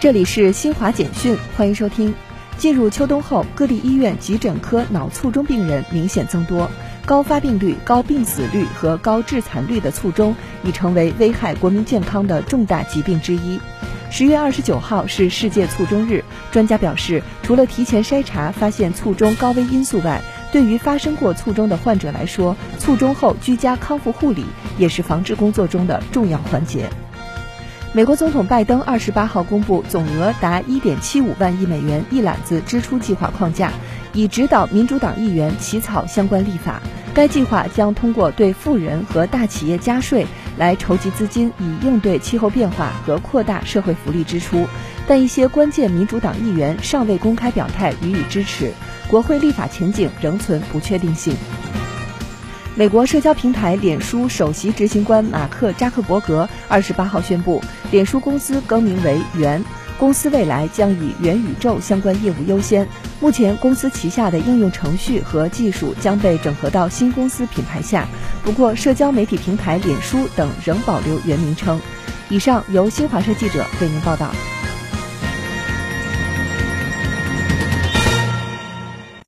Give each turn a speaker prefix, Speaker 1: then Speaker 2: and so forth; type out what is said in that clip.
Speaker 1: 这里是新华简讯，欢迎收听。进入秋冬后，各地医院急诊科脑卒中病人明显增多，高发病率、高病死率和高致残率的卒中已成为危害国民健康的重大疾病之一。十月二十九号是世界卒中日，专家表示，除了提前筛查发现卒中高危因素外，对于发生过卒中的患者来说，卒中后居家康复护理也是防治工作中的重要环节。美国总统拜登二十八号公布总额达一点七五万亿美元一揽子支出计划框架，以指导民主党议员起草相关立法。该计划将通过对富人和大企业加税来筹集资金，以应对气候变化和扩大社会福利支出。但一些关键民主党议员尚未公开表态予以支持，国会立法前景仍存不确定性。美国社交平台脸书首席执行官马克扎克伯格二十八号宣布，脸书公司更名为元，公司未来将以元宇宙相关业务优先。目前，公司旗下的应用程序和技术将被整合到新公司品牌下。不过，社交媒体平台脸书等仍保留原名称。以上由新华社记者为您报道。